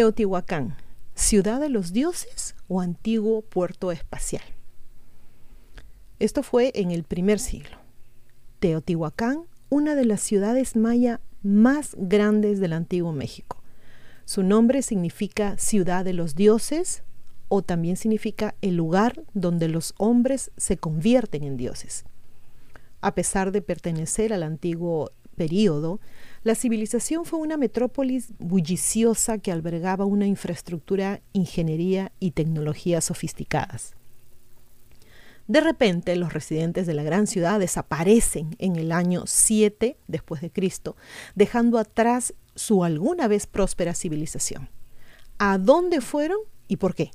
Teotihuacán, ciudad de los dioses o antiguo puerto espacial. Esto fue en el primer siglo. Teotihuacán, una de las ciudades maya más grandes del antiguo México. Su nombre significa ciudad de los dioses o también significa el lugar donde los hombres se convierten en dioses. A pesar de pertenecer al antiguo período, la civilización fue una metrópolis bulliciosa que albergaba una infraestructura, ingeniería y tecnología sofisticadas. De repente, los residentes de la gran ciudad desaparecen en el año 7 después de Cristo, dejando atrás su alguna vez próspera civilización. ¿A dónde fueron y por qué?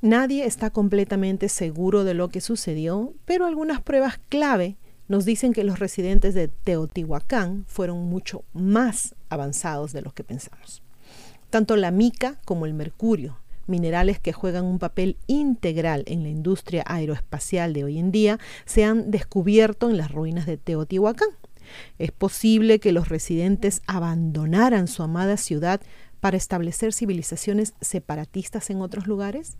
Nadie está completamente seguro de lo que sucedió, pero algunas pruebas clave nos dicen que los residentes de Teotihuacán fueron mucho más avanzados de lo que pensamos. Tanto la mica como el mercurio, minerales que juegan un papel integral en la industria aeroespacial de hoy en día, se han descubierto en las ruinas de Teotihuacán. Es posible que los residentes abandonaran su amada ciudad para establecer civilizaciones separatistas en otros lugares.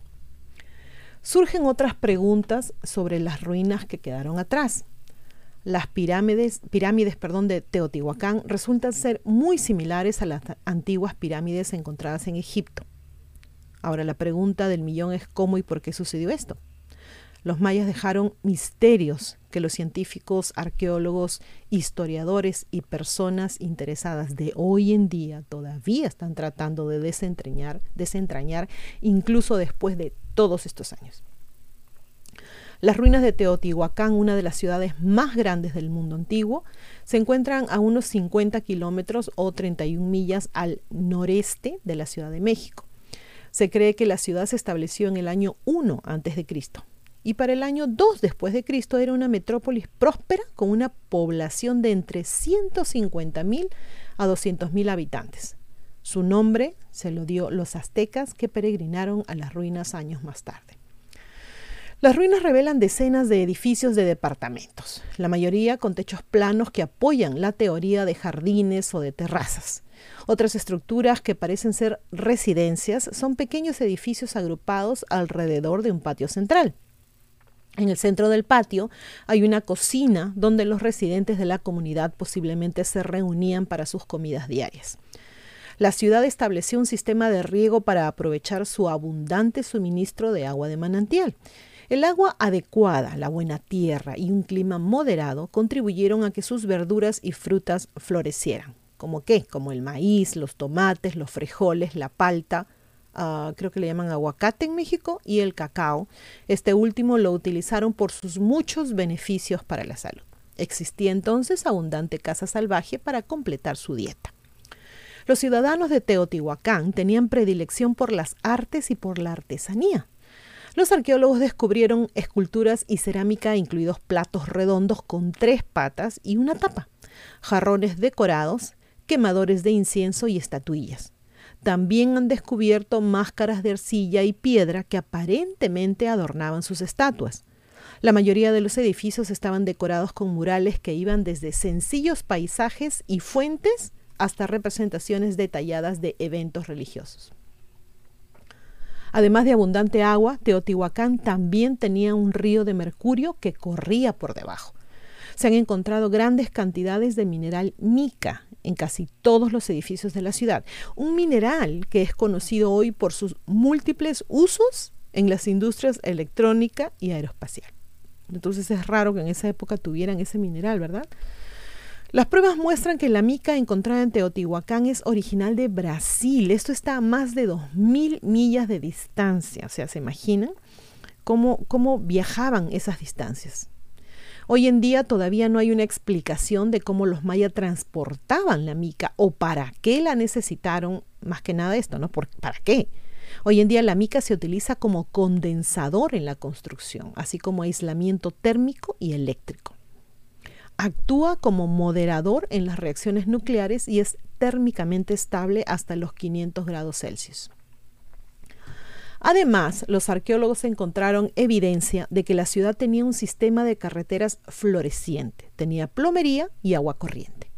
Surgen otras preguntas sobre las ruinas que quedaron atrás las pirámides, pirámides perdón, de Teotihuacán resultan ser muy similares a las antiguas pirámides encontradas en Egipto. Ahora la pregunta del millón es cómo y por qué sucedió esto. Los mayas dejaron misterios que los científicos, arqueólogos, historiadores y personas interesadas de hoy en día todavía están tratando de desentrañar, desentrañar incluso después de todos estos años. Las ruinas de Teotihuacán, una de las ciudades más grandes del mundo antiguo, se encuentran a unos 50 kilómetros o 31 millas al noreste de la Ciudad de México. Se cree que la ciudad se estableció en el año 1 a.C. y para el año 2 después de Cristo era una metrópolis próspera con una población de entre 150.000 a 200.000 habitantes. Su nombre se lo dio los aztecas que peregrinaron a las ruinas años más tarde. Las ruinas revelan decenas de edificios de departamentos, la mayoría con techos planos que apoyan la teoría de jardines o de terrazas. Otras estructuras que parecen ser residencias son pequeños edificios agrupados alrededor de un patio central. En el centro del patio hay una cocina donde los residentes de la comunidad posiblemente se reunían para sus comidas diarias. La ciudad estableció un sistema de riego para aprovechar su abundante suministro de agua de manantial. El agua adecuada, la buena tierra y un clima moderado contribuyeron a que sus verduras y frutas florecieran. ¿Como qué? Como el maíz, los tomates, los frijoles, la palta, ah, creo que le llaman aguacate en México, y el cacao. Este último lo utilizaron por sus muchos beneficios para la salud. Existía entonces abundante caza salvaje para completar su dieta. Los ciudadanos de Teotihuacán tenían predilección por las artes y por la artesanía. Los arqueólogos descubrieron esculturas y cerámica, incluidos platos redondos con tres patas y una tapa, jarrones decorados, quemadores de incienso y estatuillas. También han descubierto máscaras de arcilla y piedra que aparentemente adornaban sus estatuas. La mayoría de los edificios estaban decorados con murales que iban desde sencillos paisajes y fuentes hasta representaciones detalladas de eventos religiosos. Además de abundante agua, Teotihuacán también tenía un río de mercurio que corría por debajo. Se han encontrado grandes cantidades de mineral mica en casi todos los edificios de la ciudad, un mineral que es conocido hoy por sus múltiples usos en las industrias electrónica y aeroespacial. Entonces es raro que en esa época tuvieran ese mineral, ¿verdad? Las pruebas muestran que la mica encontrada en Teotihuacán es original de Brasil. Esto está a más de 2.000 millas de distancia. O sea, ¿se imaginan cómo, cómo viajaban esas distancias? Hoy en día todavía no hay una explicación de cómo los mayas transportaban la mica o para qué la necesitaron, más que nada esto, ¿no? ¿Para qué? Hoy en día la mica se utiliza como condensador en la construcción, así como aislamiento térmico y eléctrico. Actúa como moderador en las reacciones nucleares y es térmicamente estable hasta los 500 grados Celsius. Además, los arqueólogos encontraron evidencia de que la ciudad tenía un sistema de carreteras floreciente, tenía plomería y agua corriente.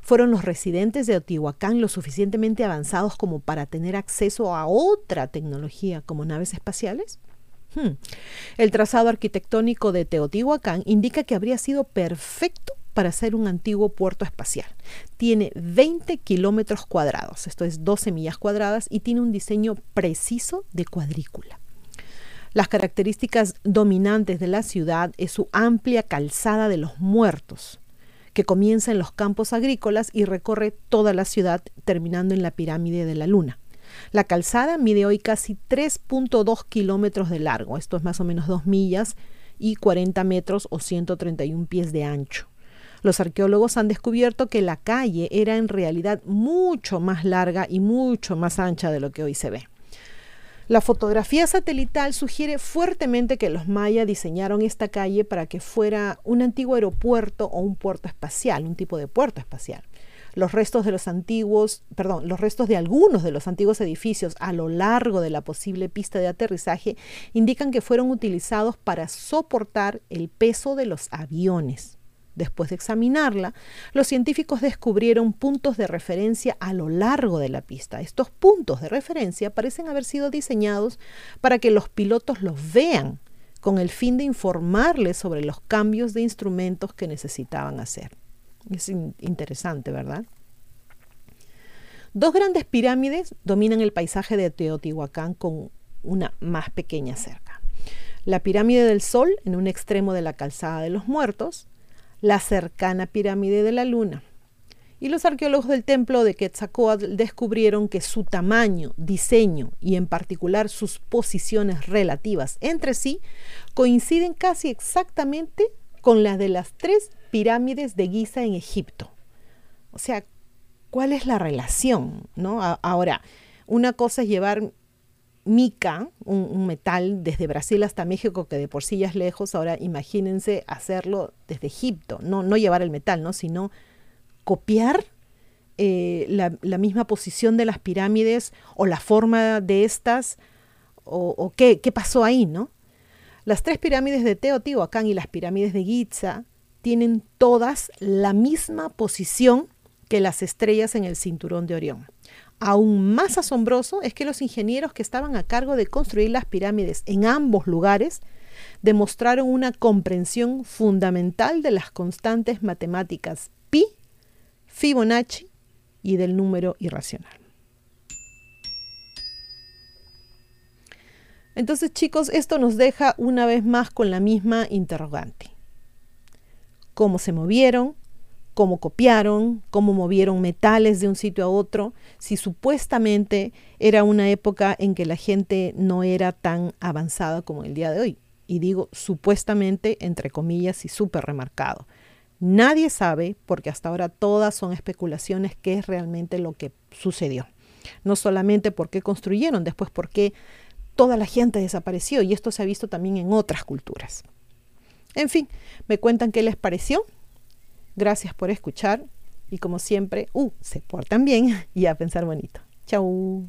¿Fueron los residentes de Otihuacán lo suficientemente avanzados como para tener acceso a otra tecnología como naves espaciales? Hmm. El trazado arquitectónico de Teotihuacán indica que habría sido perfecto para ser un antiguo puerto espacial. Tiene 20 kilómetros cuadrados, esto es 12 millas cuadradas, y tiene un diseño preciso de cuadrícula. Las características dominantes de la ciudad es su amplia calzada de los muertos, que comienza en los campos agrícolas y recorre toda la ciudad terminando en la pirámide de la luna. La calzada mide hoy casi 3.2 kilómetros de largo, esto es más o menos 2 millas y 40 metros o 131 pies de ancho. Los arqueólogos han descubierto que la calle era en realidad mucho más larga y mucho más ancha de lo que hoy se ve. La fotografía satelital sugiere fuertemente que los mayas diseñaron esta calle para que fuera un antiguo aeropuerto o un puerto espacial, un tipo de puerto espacial. Los restos de los antiguos, perdón, los restos de algunos de los antiguos edificios a lo largo de la posible pista de aterrizaje indican que fueron utilizados para soportar el peso de los aviones. Después de examinarla, los científicos descubrieron puntos de referencia a lo largo de la pista. Estos puntos de referencia parecen haber sido diseñados para que los pilotos los vean con el fin de informarles sobre los cambios de instrumentos que necesitaban hacer. Es interesante, ¿verdad? Dos grandes pirámides dominan el paisaje de Teotihuacán con una más pequeña cerca. La pirámide del Sol en un extremo de la calzada de los muertos, la cercana pirámide de la Luna. Y los arqueólogos del templo de Quetzalcoatl descubrieron que su tamaño, diseño y en particular sus posiciones relativas entre sí coinciden casi exactamente con las de las tres pirámides de Giza en Egipto. O sea, ¿cuál es la relación? ¿no? ahora, una cosa es llevar mica, un, metal desde Brasil hasta México, que de por sí ya es lejos, ahora imagínense hacerlo desde Egipto, no, no llevar el metal, ¿no? sino copiar eh, la, misma posición de las pirámides o la forma de estas, o, qué, pasó ahí, ¿no? Las tres pirámides de Teotihuacán y las pirámides de Giza tienen todas la misma posición que las estrellas en el cinturón de Orión. Aún más asombroso es que los ingenieros que estaban a cargo de construir las pirámides en ambos lugares demostraron una comprensión fundamental de las constantes matemáticas pi, Fibonacci y del número irracional. Entonces chicos, esto nos deja una vez más con la misma interrogante cómo se movieron, cómo copiaron, cómo movieron metales de un sitio a otro, si supuestamente era una época en que la gente no era tan avanzada como el día de hoy. Y digo supuestamente entre comillas y súper remarcado. Nadie sabe, porque hasta ahora todas son especulaciones, qué es realmente lo que sucedió. No solamente por qué construyeron, después por qué toda la gente desapareció. Y esto se ha visto también en otras culturas. En fin, me cuentan qué les pareció. Gracias por escuchar y como siempre, uh, se portan bien y a pensar bonito. Chau.